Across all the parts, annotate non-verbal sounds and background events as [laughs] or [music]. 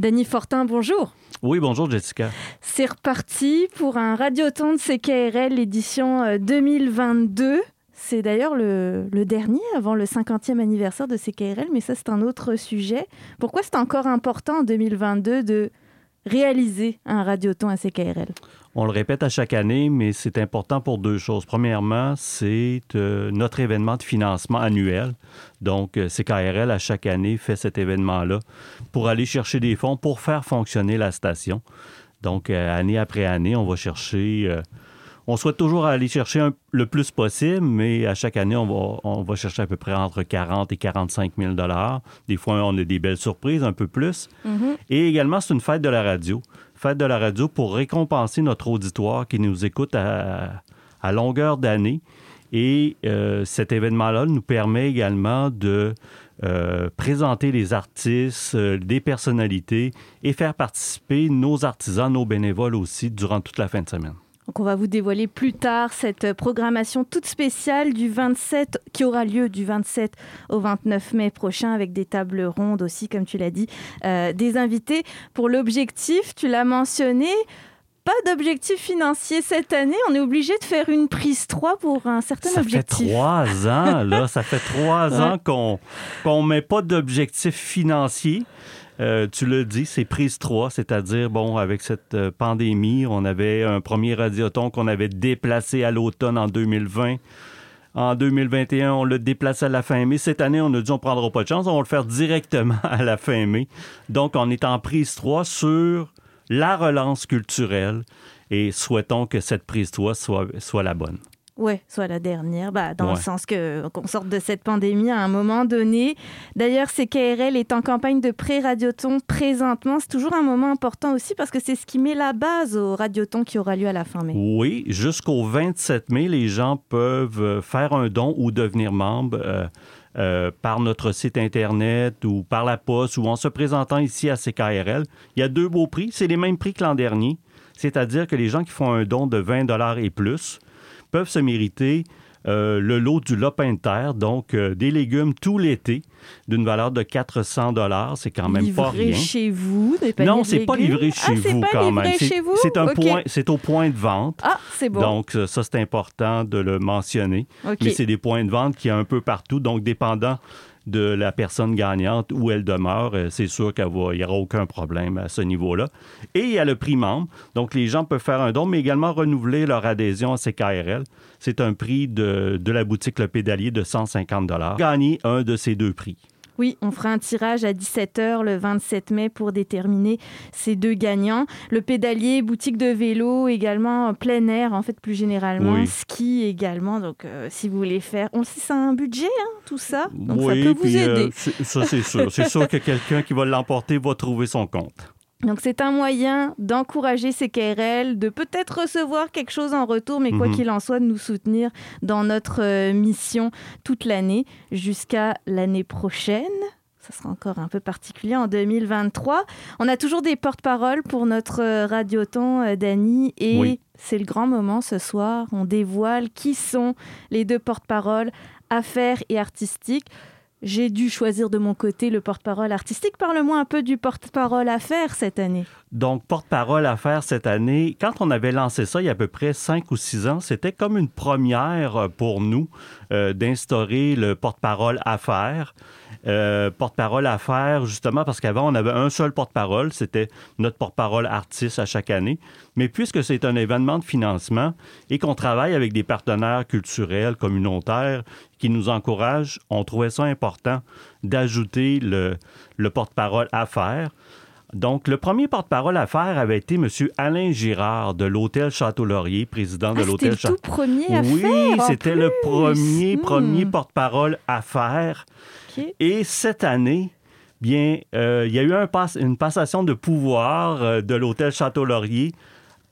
Danny Fortin, bonjour. Oui, bonjour Jessica. C'est reparti pour un radioton de CKRL, l'édition 2022. Euh, c'est d'ailleurs le, dernier avant le 50e anniversaire de CKRL, mais ça c'est un autre sujet. Pourquoi c'est encore important en 2022 de réaliser un radioton à CKRL? On le répète à chaque année, mais c'est important pour deux choses. Premièrement, c'est euh, notre événement de financement annuel. Donc, euh, CKRL, à chaque année, fait cet événement-là pour aller chercher des fonds pour faire fonctionner la station. Donc, euh, année après année, on va chercher... on souhaite toujours aller chercher le plus possible, mais à chaque année, on va, on va chercher à peu près entre 40 et 45 000 Des fois, on a des belles surprises, un peu plus. Mm-hmm. Et également, c'est une fête de la radio fête de la radio pour récompenser notre auditoire qui nous écoute à, longueur d'année. Et euh, cet événement-là nous permet également de euh, présenter les artistes, euh, des personnalités et faire participer nos artisans, nos bénévoles aussi durant toute la fin de semaine. Donc on va vous dévoiler plus tard cette programmation toute spéciale du 27 qui aura lieu du 27 au 29 mai prochain avec des tables rondes aussi comme tu l'as dit, euh, des invités pour l'objectif, tu l'as mentionné, pas d'objectif financier cette année. On est obligé de faire une prise 3 pour un certain objectif. Ça fait trois ans, là. ça fait trois [laughs] ans qu'on ne met pas d'objectif financier. Euh, tu le dis, c'est prise 3, c'est-à-dire, bon, avec cette euh, pandémie, on avait un premier radioton qu'on avait déplacé à l'automne en 2020. En 2021, on l'a déplacé à la fin mai. Cette année, on a dit on ne prendra pas de chance, on va le faire directement [laughs] à la fin mai. Donc, on est en prise 3 sur la relance culturelle et souhaitons que cette prise 3 soit, soit la bonne. Oui, soit la dernière, bah, dans le sens que qu'on sorte de cette pandémie à un moment donné. D'ailleurs, CKRL est en campagne de pré-radioton présentement. C'est toujours un moment important aussi parce que c'est ce qui met la base au radioton qui aura lieu à la fin mai. Oui, jusqu'au 27 mai, les gens peuvent euh, faire un don ou devenir membre. Euh, euh, par notre site Internet ou par la poste ou en se présentant ici à CKRL. Il y a deux beaux prix. C'est les mêmes prix que l'an dernier. C'est-à-dire que les gens qui font un don de 20 et plus peuvent se mériter euh, le lot du lopin de terre, donc euh, des légumes tout l'été, d'une valeur de 400 dollars. C'est quand même pas rien. chez vous, des Non, c'est pas livré chez ah, vous pas quand livré même. Chez vous? C'est un point, c'est au point de vente. Ah, c'est bon. Donc ça, c'est important de le mentionner. Mais c'est des points de vente qui y a un peu partout. Donc dépendant de la personne gagnante où elle demeure, euh, c'est sûr qu'il n'y aura aucun problème à ce niveau-là. Et il y a le prix membre. Donc, les gens peuvent faire un don, mais également renouveler leur adhésion à CKRL. C'est un prix de, de la boutique Le Pédalier de 150 Gagner un de ces deux prix. Oui, on fera un tirage à 17h le 27 mai pour déterminer ces deux gagnants. Le pédalier, boutique de vélo, également plein air, en fait, plus généralement, ski également. Donc, euh, si vous voulez faire, on sait, c'est un budget, hein, tout ça. Donc, ça peut vous euh, aider. ça, c'est sûr. c'est [laughs] sûr que quelqu'un qui va l'emporter va trouver son compte. Donc c'est un moyen d'encourager ces KRL, de peut-être recevoir quelque chose en retour, mais quoi mhm. qu'il en soit, de nous soutenir dans notre euh, mission toute l'année jusqu'à l'année prochaine. Ça sera encore un peu particulier en 2023. On a toujours des porte-paroles pour notre euh, radioton, euh, Dany, et c'est le grand moment ce soir. On dévoile qui sont les deux porte-paroles, affaires et artistiques j'ai dû choisir de mon côté le porte-parole artistique. Parle-moi un peu du porte-parole à faire cette année. Donc, porte-parole à faire cette année, quand on avait lancé ça il y a à peu près cinq ou six ans, c'était comme une première pour nous euh, d'instaurer le porte-parole à faire. Euh, porte-parole à faire, justement, parce qu'avant, on avait un seul porte-parole, c'était notre porte-parole artiste à chaque année. Mais puisque c'est un événement de financement et qu'on travaille avec des partenaires culturels, communautaires, qui nous encouragent, on trouvait ça important d'ajouter le, le porte-parole à faire. Donc, le premier porte-parole à faire avait été M. Alain Girard de l'Hôtel Château-Laurier, président de ah, l'Hôtel Château. C'était le tout premier à oui, faire. Oui, c'était le premier, premier porte-parole à faire. Et cette année, bien, euh, il y a eu un une passation de pouvoir euh, de l'Hôtel Château-Laurier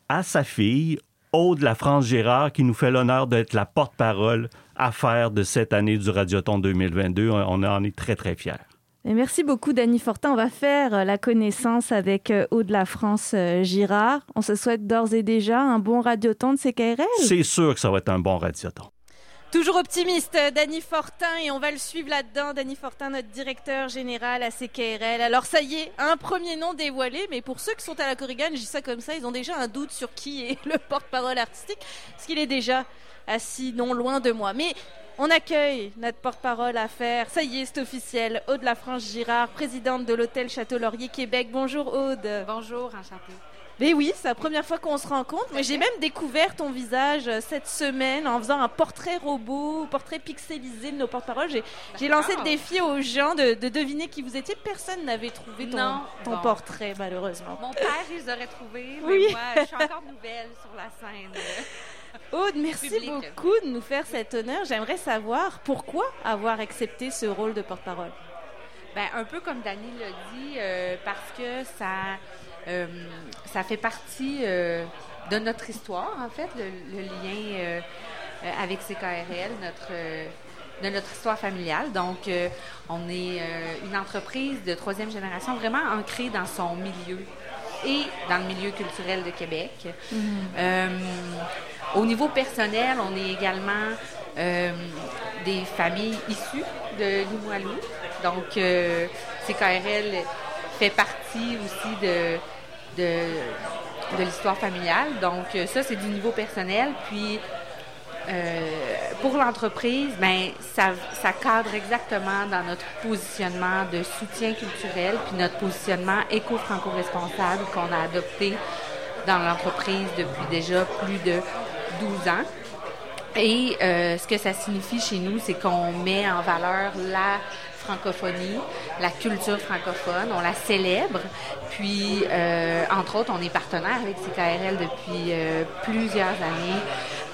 à sa fille, Aude La France Girard, qui nous fait l'honneur d'être la porte-parole à faire de cette année du Radioton 2022. On en est très, très fiers merci beaucoup, Dany Fortin. On va faire euh, la connaissance avec euh, Haut de la France Girard. On se souhaite d'ores et déjà un bon radioton de CKRL. C'est sûr que ça va être un bon radioton. Toujours optimiste, Danny Fortin, et on va le suivre là-dedans. Danny Fortin, notre directeur général à CKRL. Alors ça y est, un premier nom dévoilé, mais pour ceux qui sont à la Corrigan, je dis ça comme ça, ils ont déjà un doute sur qui est [laughs] le porte-parole artistique, parce qu'il est déjà assis non loin de moi. Mais on accueille notre porte-parole à faire. Ça y est, c'est officiel. Aude Lafranche Girard, présidente de l'hôtel Château Laurier Québec. Bonjour Aude. Bonjour, enchantée. Mais oui, c'est la première fois qu'on se rencontre. Mais j'ai même découvert ton visage euh, cette semaine en faisant un portrait robot, portrait pixelisé de nos porte-paroles. J'ai lancé le défi aux gens de, deviner qui vous étiez. Personne n'avait trouvé ton, ton portrait, malheureusement. Mon père, ils auraient trouvé. Mais oui. moi, je suis encore nouvelle sur la scène. [laughs] Aude, merci beaucoup de nous faire cet honneur. J'aimerais savoir pourquoi avoir accepté ce rôle de porte-parole. Ben, un peu comme Dani l'a dit, euh, parce que ça euh, ça fait partie euh, de notre histoire, en fait, le, lien euh, avec CKRL, notre de notre histoire familiale. Donc, on est une entreprise de troisième génération vraiment ancrée dans son milieu et dans le milieu culturel de Québec. Mm-hmm. au niveau personnel, on est également des familles issues de Limoilou. Donc, CKRL fait partie aussi de, de, l'histoire familiale. Donc, euh, ça, c'est du niveau personnel. Puis, euh, pour l'entreprise, ben, ça, cadre exactement dans notre positionnement de soutien culturel, puis notre positionnement éco-franco-responsable qu'on a adopté dans l'entreprise depuis déjà plus de 12 ans. Et euh, ce que ça signifie chez nous, c'est qu'on met en valeur la francophonie, la culture francophone, on la célèbre. Puis, euh, entre autres, on est partenaire avec CKRL depuis euh, plusieurs années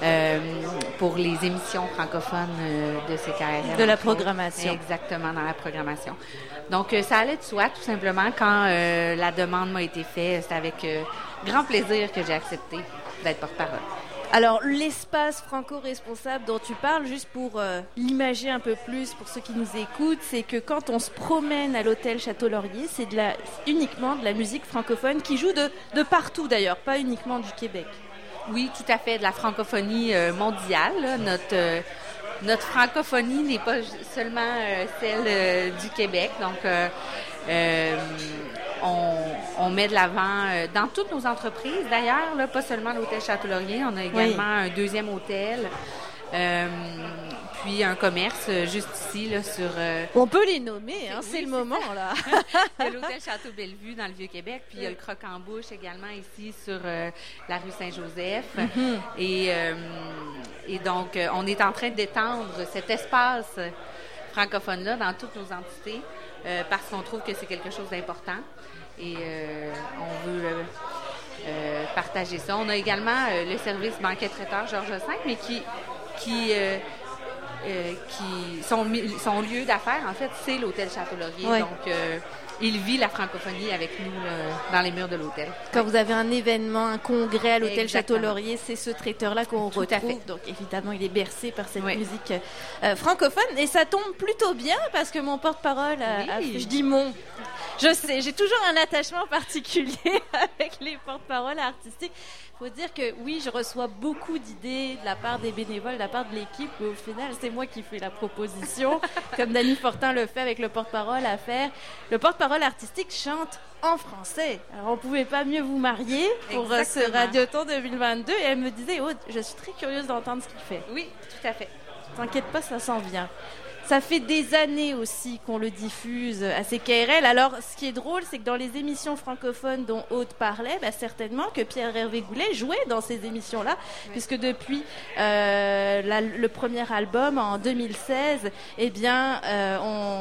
euh, pour les émissions francophones de CKRL. De la programmation. Exactement, dans la programmation. Donc, ça allait de soi, tout simplement. Quand la demande m'a été faite, c'est avec grand plaisir que j'ai accepté d'être porte-parole. Alors, l'espace franco-responsable dont tu parles, juste pour euh, l'imager un peu plus pour ceux qui nous écoutent, c'est que quand on se promène à l'hôtel Château-Laurier, c'est de la, uniquement de la musique francophone qui joue de, de partout d'ailleurs, pas uniquement du Québec. Oui, tout à fait, de la francophonie euh, mondiale. Notre, euh, notre francophonie n'est pas seulement celle du Québec. Donc, on, met de l'avant euh, dans toutes nos entreprises. D'ailleurs, pas seulement l'hôtel Château-Laurier, on a également un deuxième hôtel. Euh, puis un commerce euh, juste ici là, sur. On peut les nommer, hein, c'est le moment là. [laughs] il y a l'hôtel [laughs] Château Bellevue dans le Vieux-Québec, puis il y a le Croc en Bouche également ici sur la rue Saint-Joseph. Mhm. et, et donc, on est en train d'étendre cet espace francophone là dans toutes nos entités. Euh, parce qu'on trouve que c'est quelque chose d'important et euh, on veut euh, partager ça. On a également le service banquet traiteur Georges V, mais qui, qui, qui son, son lieu d'affaires, en fait, c'est l'hôtel Château-Laurier. Donc, il vit la francophonie avec nous dans les murs de l'hôtel. Quand vous avez un événement, un congrès à l'hôtel Château-Laurier, c'est ce traiteur-là qu'on retrouve. Donc évidemment, il est bercé par cette musique euh, francophone. Et ça tombe plutôt bien parce que mon porte-parole, je dis mon, je sais, j'ai toujours un attachement particulier [laughs] avec les porte-paroles artistiques. Faut dire que oui, je reçois beaucoup d'idées de la part des bénévoles, de la part de l'équipe, mais au final, c'est moi qui fais la proposition, [laughs] comme Dany Fortin le fait avec le porte-parole à faire. Le porte-parole artistique chante en français. Alors, on pouvait pas mieux vous marier pour euh, ce Radioton 2022. Et elle me disait, oh, je suis très curieuse d'entendre ce qu'il fait. Oui, tout à fait. T'inquiète pas, ça s'en vient. Ça fait des années aussi qu'on le diffuse à CKRL. Alors, ce qui est drôle, c'est que dans les émissions francophones dont Aude parlait, bah, certainement que Pierre-Hervé Goulet jouait dans ces émissions-là, puisque depuis euh, le premier album en 2016, eh bien, euh, on,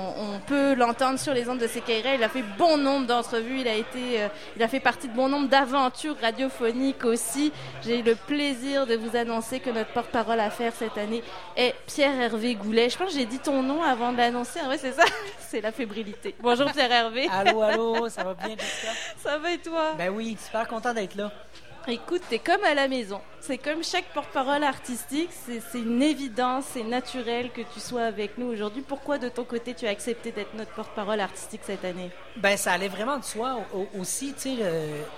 peut l'entendre sur les ondes de CKRL. Il a fait bon nombre d'entrevues, il a été, euh, il a fait partie de bon nombre d'aventures radiophoniques aussi. J'ai eu le plaisir de vous annoncer que notre porte-parole à faire cette année est Pierre-Hervé Goulet. Je pense que j'ai dit ton nom avant d'annoncer. En vrai, c'est ça. [laughs] c'est la fébrilité. Bonjour Pierre Hervé. allô, allô, ça va bien, Jessica? Ça va et toi? Ben oui, super content d'être là. Écoute, t'es comme à la maison. C'est comme chaque porte-parole artistique, c'est une évidence, c'est naturel que tu sois avec nous aujourd'hui. Pourquoi de ton côté tu as accepté d'être notre porte-parole artistique cette année? Ben ça allait vraiment de soi aussi, tu sais,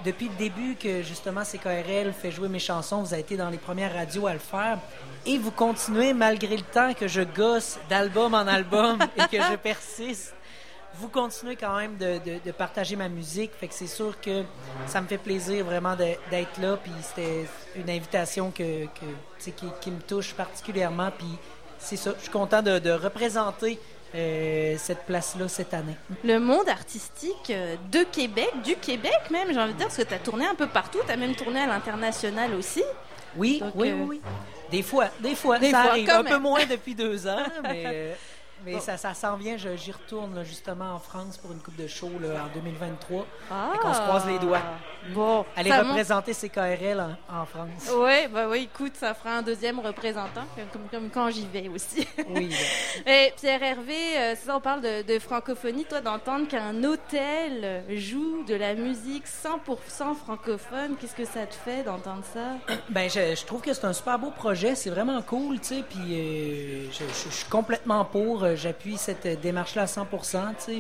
depuis le début que justement CKRL fait jouer mes chansons, vous avez été dans les premières radios à le faire et vous continuez malgré le temps que je gosse d'album en album [laughs] et que je persiste vous continuez quand même de, de, partager ma musique. Fait que c'est sûr que ça me fait plaisir vraiment d'être là. Puis c'était une invitation que, que qui, qui, me touche particulièrement. Puis c'est ça. Je suis content de, de représenter euh, cette place-là cette année. Le monde artistique euh, de Québec, du Québec même, j'ai envie de dire, parce que tu as tourné un peu partout. Tu as même tourné à l'international aussi. Oui, oui, euh, oui, Des fois, des fois, ça arrive. Un peu moins depuis deux ans, mais [laughs] mais ça, ça s'en vient. J'y retourne justement en France pour une coupe de show en 2023. Ah, et qu'on se croise les doigts. Bon. Aller représenter CKRL en, en France. Oui, bah oui, écoute, ça fera un deuxième représentant, comme, comme quand j'y vais aussi. Oui. [laughs] et Pierre Hervé, euh, ça, on parle de, francophonie. Toi, d'entendre qu'un hôtel joue de la musique 100% francophone, qu'est-ce que ça te fait d'entendre ça? [coughs] Ben, je, je trouve que c'est un super beau projet. C'est vraiment cool, tu sais. Puis euh, je, je, suis complètement pour. Euh, j'appuie cette démarche-là à 100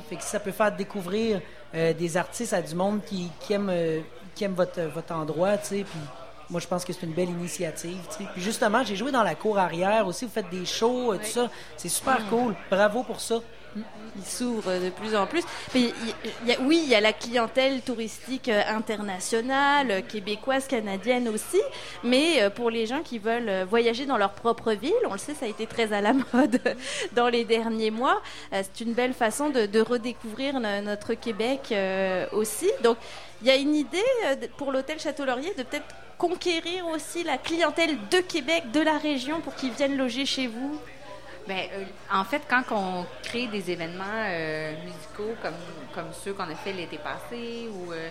Fait que ça peut faire découvrir euh, des artistes à du monde qui, qui aiment, euh, qui aiment votre, votre endroit, tu Puis moi, je pense que c'est une belle initiative. Puis justement, j'ai joué dans la cour arrière aussi. Vous faites des shows, tout ça. C'est super mm. cool. Bravo pour ça il s'ouvre de plus en plus. oui, il y a la clientèle touristique euh, internationale, euh, québécoise, canadienne aussi, mais euh, pour les gens qui veulent voyager dans leur propre ville, on le sait, ça a été très à la [laughs] mode dans les derniers mois. C'est une belle façon de, redécouvrir notre Québec aussi. Donc, il y a une idée pour l'hôtel Château-Laurier de peut-être conquérir aussi la clientèle de Québec, de la région, pour qu'ils viennent loger chez vous? Bien, euh, en fait, quand on crée des événements euh, musicaux comme, comme ceux qu'on a fait l'été passé ou euh,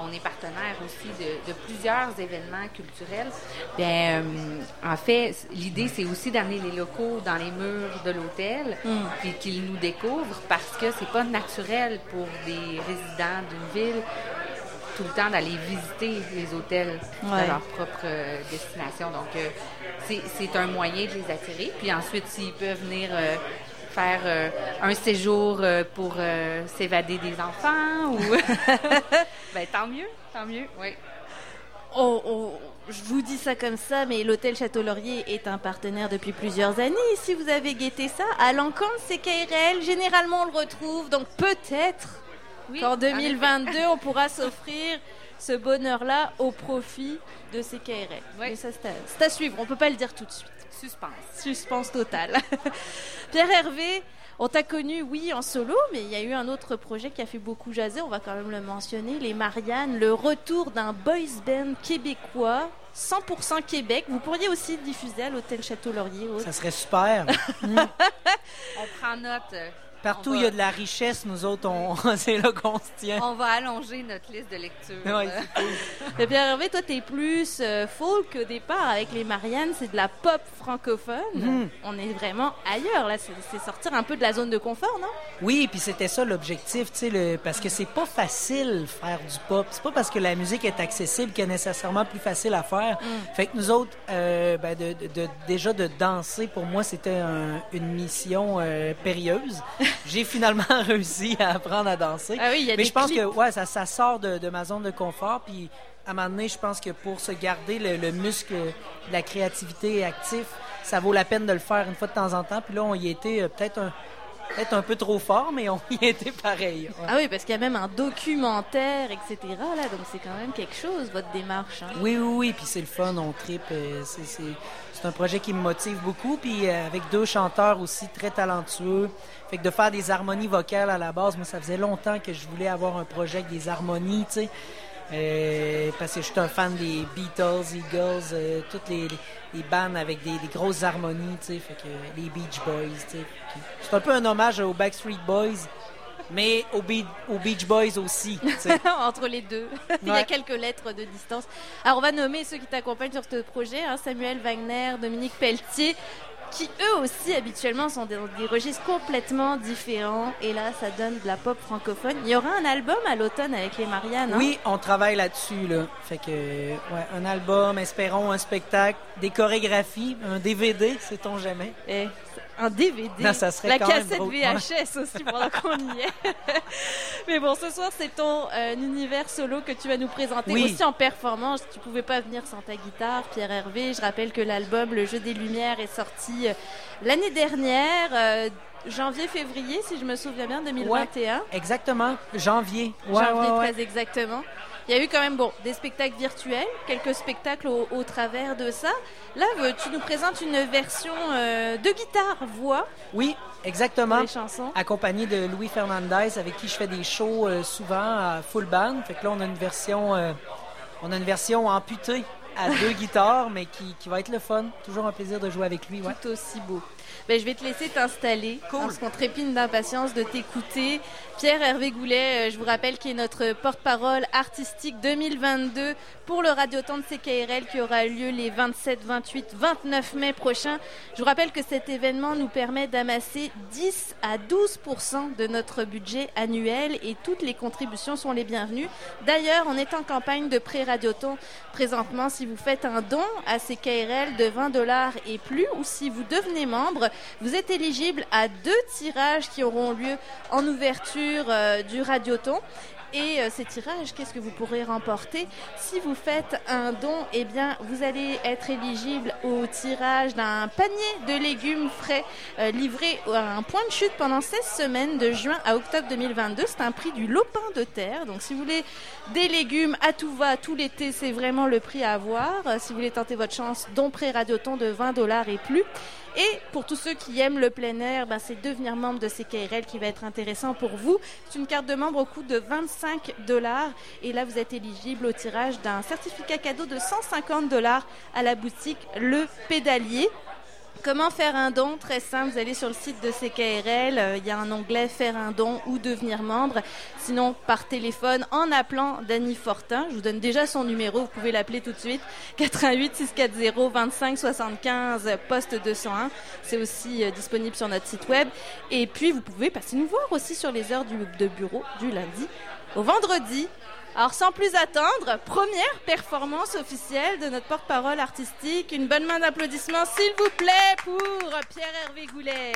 on est partenaire aussi de, plusieurs événements culturels, bien, en fait, l'idée, c'est aussi d'amener les locaux dans les murs de l'hôtel mm. puis qu'ils nous découvrent parce que c'est pas naturel pour des résidents d'une ville tout le temps d'aller visiter les hôtels de leur propre destination. Donc, c'est un moyen de les attirer. Puis ensuite, s'ils peuvent venir euh, faire euh, un séjour euh, pour s'évader des enfants, ou [laughs] ben, tant mieux, tant mieux, oui. je vous dis ça comme ça, mais l'hôtel Château-Laurier est un partenaire depuis plusieurs années. si vous avez guetté ça, à l'encan c'est CKRL, généralement on le retrouve, donc peut-être qu'en 2022 on pourra s'offrir ce bonheur-là au profit de ces KRL. Mais ça, c'est à, suivre. On peut pas le dire tout de suite. Suspense. Suspense total. [laughs] Pierre Hervé, on t'a connu, oui, en solo, mais il y a eu un autre projet qui a fait beaucoup jaser, on va quand même le mentionner, les Mariannes, le retour d'un boys band québécois, 100% Québec. Vous pourriez aussi diffuser à l'Hôtel Château-Laurier. Ça serait super. [laughs] on prend note. Partout où il y a de la richesse, nous autres, [laughs] on, c'est là qu'on se tient. On va allonger notre liste de lecture. Oui, c'est [laughs] Pierre Hervé, toi, t'es plus euh, folk au départ. Avec les Mariannes, c'est de la pop francophone. Mhm. On est vraiment ailleurs, là. C'est, sortir un peu de la zone de confort, non? Oui, puis c'était ça l'objectif, tu sais, le, parce que c'est pas facile faire du pop. C'est pas parce que la musique est accessible qu'elle est nécessairement plus facile à faire. Mm. Fait que nous autres, euh, ben de, de, déjà de danser, pour moi, c'était une mission euh, périlleuse. [laughs] j'ai finalement [laughs] réussi à apprendre à danser. Ah oui, y a Mais je pense que ouais, ça, ça sort de, de, ma zone de confort. Puis à un moment donné, je pense que pour se garder le, muscle de la créativité actif, ça vaut la peine de le faire une fois de temps en temps. Puis là, on y était euh, peut-être un, peut-être un peu trop fort, mais on y était pareil. Ah oui, parce qu'il y a même un documentaire, etc. Là, donc c'est quand même quelque chose, votre démarche. Hein. Oui, oui, oui. Puis c'est le fun, on tripe. Euh, c'est un projet qui me motive beaucoup. Puis euh, avec deux chanteurs aussi très talentueux. Fait que de faire des harmonies vocales à la base, moi, ça faisait longtemps que je voulais avoir un projet avec des harmonies, tu sais. Euh, parce que je suis un fan des Beatles, Eagles, euh, toutes les, les, bandes avec des, grosses harmonies, tu sais, fait que les Beach Boys, tu sais. C'est un peu un hommage aux Backstreet Boys, mais aux, Beach Boys aussi. [laughs] Entre les deux. Il y a quelques lettres de distance. Alors, on va nommer ceux qui t'accompagnent sur ce projet hein, Samuel Wagner, Dominique Pelletier. Qui eux aussi habituellement sont des, des registres complètement différents. Et là, ça donne de la pop francophone. Il y aura un album à l'automne avec les Marianne. Hein? Oui, on travaille là-dessus. Là. Fait que, ouais, un album, espérons un spectacle, des chorégraphies, un DVD, sait-on jamais? Et un DVD. Non, ça serait la quand cassette. VHS aussi [laughs] pendant qu'on y est. Mais bon, ce soir, c'est ton euh, univers solo que tu vas nous présenter Oui. aussi en performance. Tu pouvais pas venir sans ta guitare, Pierre Hervé. Je rappelle que l'album Le Jeu des Lumières est sorti euh, l'année dernière, euh, janvier-février, si je me souviens bien, 2021. Exactement, janvier. Ouais, janvier ouais. très exactement. Il y a eu quand même bon, des spectacles virtuels, quelques spectacles au, au travers de ça. Là, tu nous présentes une version euh, de guitare-voix Oui, pour exactement. les chansons. Accompagné de Louis Fernandez, avec qui je fais des shows euh, souvent à full band. Fait que là, on a une version, euh, on a une version amputée à deux [laughs] guitares, mais qui, qui va être le fun. Toujours un plaisir de jouer avec lui. Ouais. tout aussi beau. Ben, je vais te laisser t'installer parce qu'on trépigne d'impatience de t'écouter. Pierre Hervé Goulet, euh, je vous rappelle, qui est notre porte-parole artistique 2022 pour le Radioton de CKRL qui aura lieu les 27, 28, 29 mai prochains. Je vous rappelle que cet événement nous permet d'amasser 10 à 12% de notre budget annuel et toutes les contributions sont les bienvenues. D'ailleurs, on est en campagne de pré-radioton présentement. Si vous faites un don à CKRL de 20 dollars et plus ou si vous devenez membre, vous êtes éligible à deux tirages qui auront lieu en ouverture euh, du Radioton. Et euh, ces tirages, qu'est-ce que vous pourrez remporter Si vous faites un don, eh bien, vous allez être éligible au tirage d'un panier de légumes frais euh, livré à un point de chute pendant 16 semaines de juin à octobre 2022. C'est un prix du lopin de terre. Donc, si vous voulez des légumes à tout va tout l'été, c'est vraiment le prix à avoir. Si vous voulez tenter votre chance, don pré radioton de 20 dollars et plus. Et pour tous ceux qui aiment le plein air, ben, c'est devenir membre de CKRL qui va être intéressant pour vous. C'est une carte de membre au coût de 25 dollars. Et là, vous êtes éligible au tirage d'un certificat cadeau de 150 dollars à la boutique Le Pédalier. Comment faire un don? Très simple, vous allez sur le site de CKRL, euh, il y a un onglet Faire un don ou devenir membre. Sinon, par téléphone, en appelant Dany Fortin. Je vous donne déjà son numéro, vous pouvez l'appeler tout de suite. 88 640 25 75 poste 201. C'est aussi euh, disponible sur notre site web. Et puis, vous pouvez passer nous voir aussi sur les heures de bureau du lundi au vendredi. Alors sans plus attendre, première performance officielle de notre porte-parole artistique. Une bonne main d'applaudissements s'il vous plaît pour Pierre-Hervé Goulet.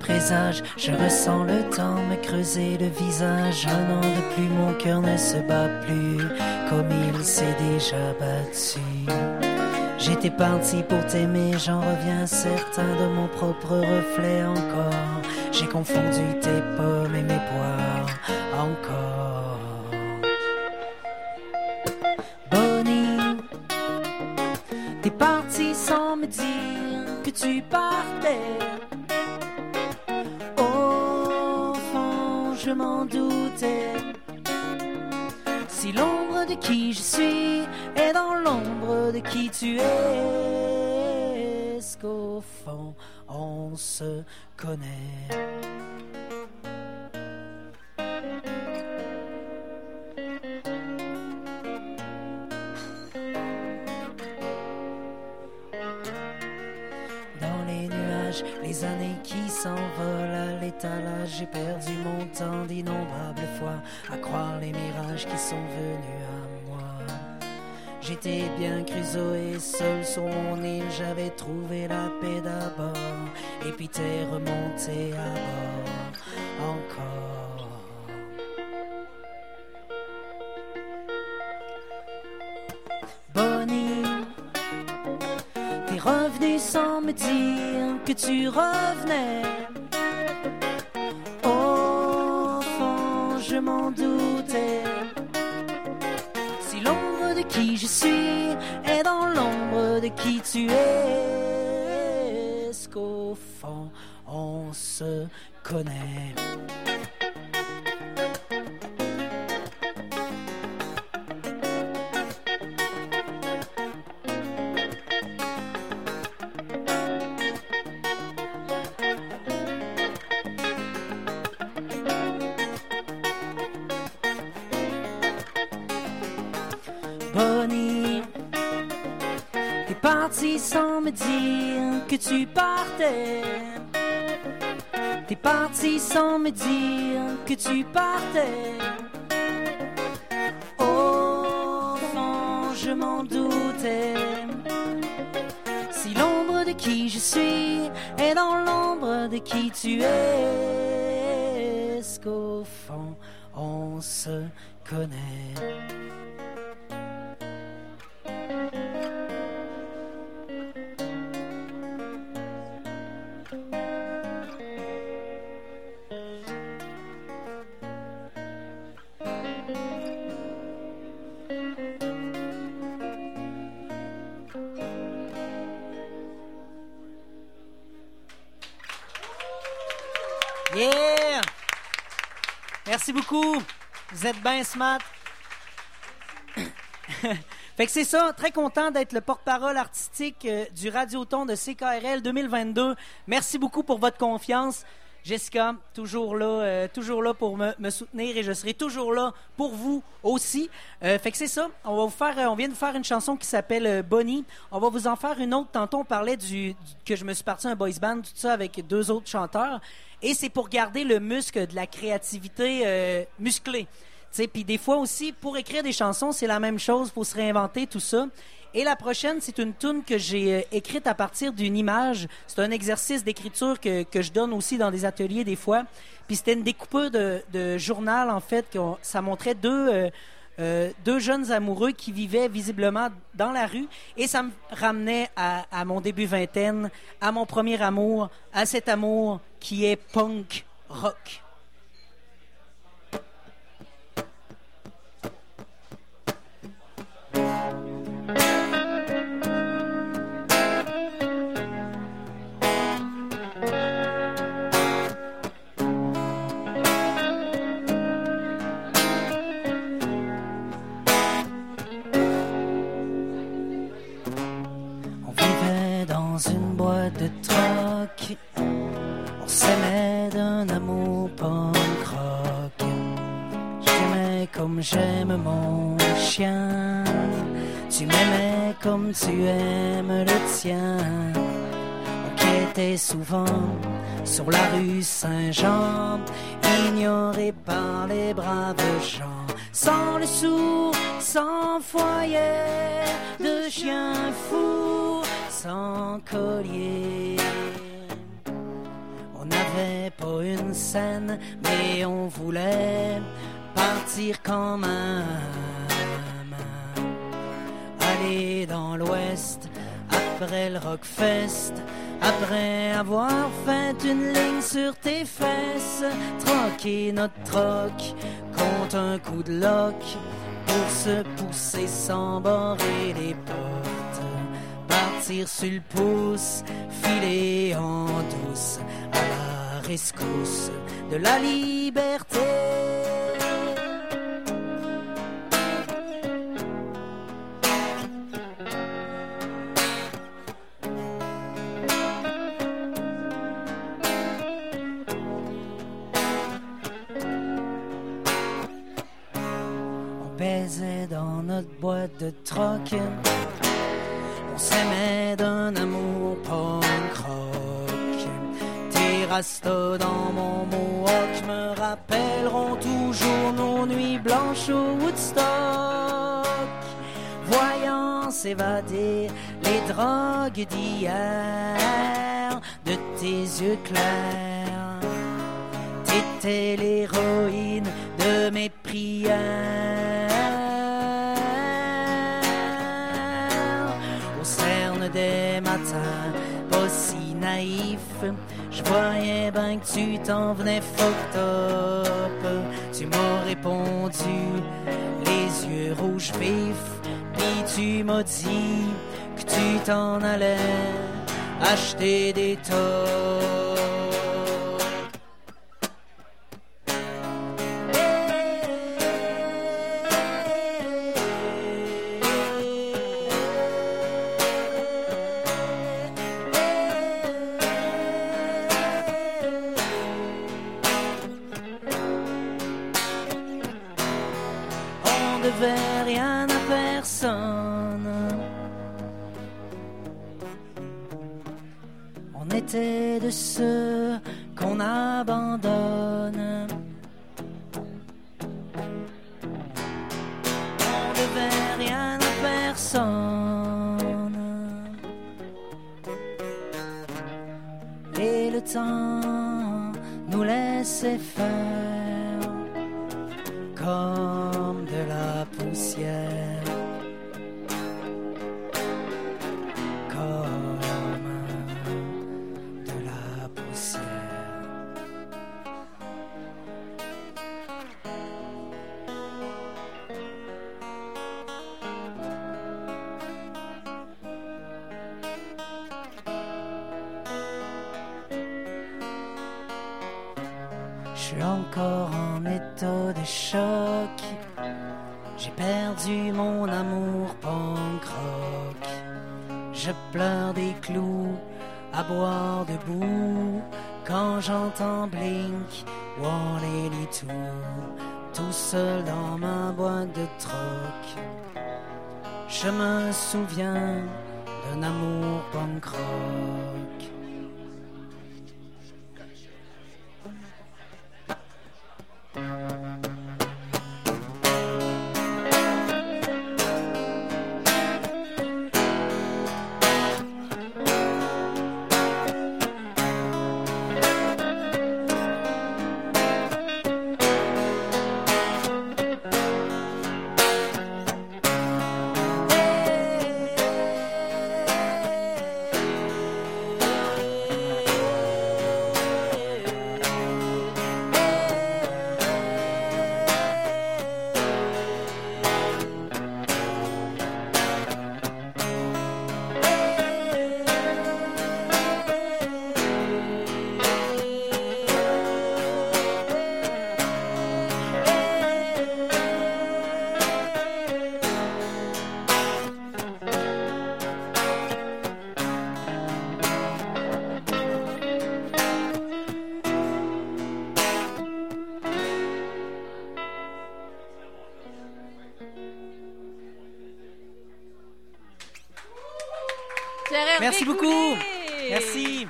Présage, je ressens le temps me creuser le visage. Un an de plus, mon cœur ne se bat plus comme il s'est déjà battu. J'étais parti pour t'aimer, j'en reviens certain de mon propre reflet encore. J'ai confondu tes pommes et mes poires encore. Bonnie, t'es parti sans me dire que tu partais. Je m'en doutais. Si l'ombre de qui je suis est dans l'ombre de qui tu es, est-ce qu'au fond, on se connaît? Les années qui s'envolent à l'étalage, j'ai perdu mon temps d'innombrables fois à croire les mirages qui sont venus à moi. J'étais bien Crusoe seul sur mon île, j'avais trouvé la paix d'abord, et puis t'es remonté à bord tu revenais. Au je m'en doutais. Si l'ombre de qui je suis est dans l'ombre de qui tu es, est-ce qu'au fond, on se connaît? Parti sans me dire que tu partais. T'es parti sans me dire que tu partais. Au je m'en doutais. Si l'ombre de qui je suis est dans l'ombre de qui tu es, est-ce qu'au fond on se connaît? Merci beaucoup. Vous êtes bien smart. [coughs] fait que c'est ça, très content d'être le porte-parole artistique euh, du Radioton de CKRL 2022. Merci beaucoup pour votre confiance. Jessica, toujours là, euh, toujours là pour me, me soutenir et je serai toujours là pour vous aussi. Euh, fait que c'est ça. On va vous faire, euh, on vient de faire une chanson qui s'appelle euh, Bonnie. On va vous en faire une autre. Tantôt, on parlait du, du- que je me suis parti un boys band, tout ça avec deux autres chanteurs. Et c'est pour garder le muscle de la créativité euh, musclée. Puis des fois aussi, pour écrire des chansons, c'est la même chose. faut se réinventer, tout ça. Et la prochaine, c'est une tune que j'ai euh, écrite à partir d'une image. C'est un exercice d'écriture que, que je donne aussi dans des ateliers des fois. Puis c'était une découpure de, journal, en fait. ça montrait deux, euh, euh, deux jeunes amoureux qui vivaient visiblement dans la rue. Et ça me ramenait à mon début vingtaine, à mon premier amour, à cet amour qui est punk rock. Comme j'aime mon chien. Tu m'aimais comme tu aimes le tien. On quittait souvent sur la rue Saint-Jean, ignoré par les braves gens. Sans le sou, sans foyer de chien fou, sans collier. On n'avait pas une scène, mais on voulait partir quand même. Aller dans l'ouest après le Rockfest. Après avoir fait une ligne sur tes fesses, troquer notre troc contre un coup de loc pour se pousser sans barrer les portes. Partir sur le pouce, filer en douce à la rescousse de la liberté. On s'aimait d'un amour punk rock. Tes rastas dans mon mohawk me rappelleront toujours nos nuits blanches au Woodstock. Voyant s'évader les drogues d'hier de tes yeux clairs. T'étais l'héroïne des matins, pas si naïf, je voyais bien que tu t'en venais fucked. Tu m'as répondu, les yeux rouges vifs, puis tu m'as dit que tu t'en allais acheter des tops. Nous laissait faire debout quand j'entends Blink, One tout seul dans ma boîte de troc. Je me souviens d'un amour punk rock. Merci beaucoup. Merci.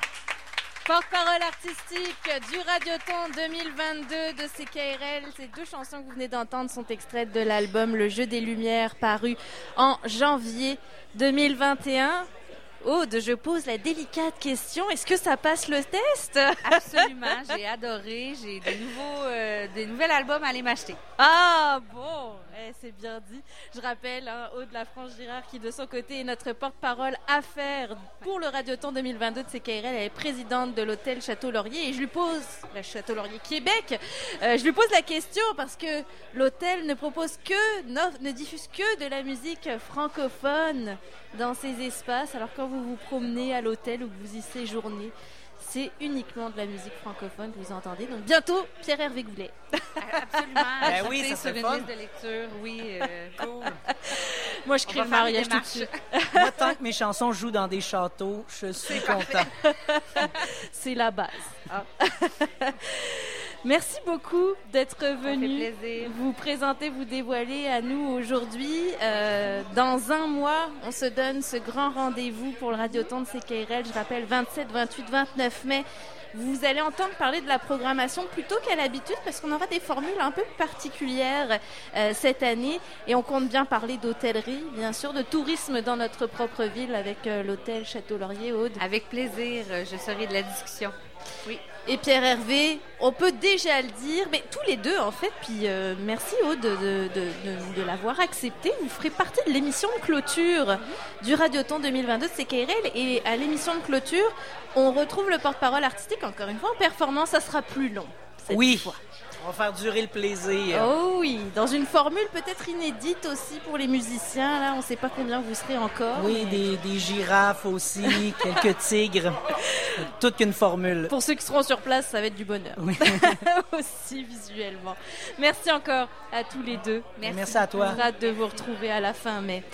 Porte-parole artistique du Radioton 2022 de CKRL. Ces deux chansons que vous venez d'entendre sont extraites de l'album Le Jeu des Lumières paru en janvier 2021. Aude, je pose la délicate question. Est-ce que ça passe le test? Absolument. [laughs] J'ai adoré. J'ai des nouveaux, euh, des nouveaux albums à aller m'acheter. Ah bon, eh, c'est bien dit. Je rappelle, hein, Aude Lafranche-Girard, qui de son côté est notre porte-parole affaires pour le Radioton 2022 de CKRL. Elle est présidente de l'hôtel Château-Laurier et je lui pose, la Château-Laurier Québec, euh, je lui pose la question parce que l'hôtel ne propose que, ne diffuse que de la musique francophone dans ces espaces. Alors quand vous vous promenez à l'hôtel ou que vous y séjournez, c'est uniquement de la musique francophone que vous entendez. Donc bientôt, Pierre-Hervé Goulet. Absolument. ben oui, ça serait fun. de lecture, oui. Euh, cool. [laughs] Moi, je crée le mariage tout de suite. [laughs] Moi, tant que mes chansons jouent dans des châteaux, je suis content. [laughs] c'est la base. Ah. Merci beaucoup d'être venu vous présenter, vous dévoiler à nous aujourd'hui. Euh, dans un mois, on se donne ce grand rendez-vous pour le Radioton de CKRL. Je rappelle 27, 28, 29 mai. Vous allez entendre parler de la programmation plutôt qu'à l'habitude parce qu'on aura des formules un peu particulières euh, cette année et on compte bien parler d'hôtellerie, bien sûr, de tourisme dans notre propre ville avec euh, l'hôtel Château-Laurier Aude. Avec plaisir, je serai de la discussion. Oui et Pierre Hervé, on peut déjà le dire, mais tous les deux en fait, puis euh, merci Aude de, de, l'avoir accepté. Vous ferez partie de l'émission de clôture du Radioton 2022 de CKRL et à l'émission de clôture, on retrouve le porte-parole artistique, encore une fois, en performance, ça sera plus long. Cette oui. Fois. On va faire durer le plaisir. Oh oui, dans une formule peut-être inédite aussi pour les musiciens. Là, on ne sait pas combien vous serez encore. Oui, des, girafes aussi, quelques tigres. [laughs] Toute une formule. Pour ceux qui seront sur place, ça va être du bonheur. Oui. [laughs] aussi visuellement. Merci encore à tous les deux. Merci, Merci à toi. Hâte de vous retrouver à la fin mai.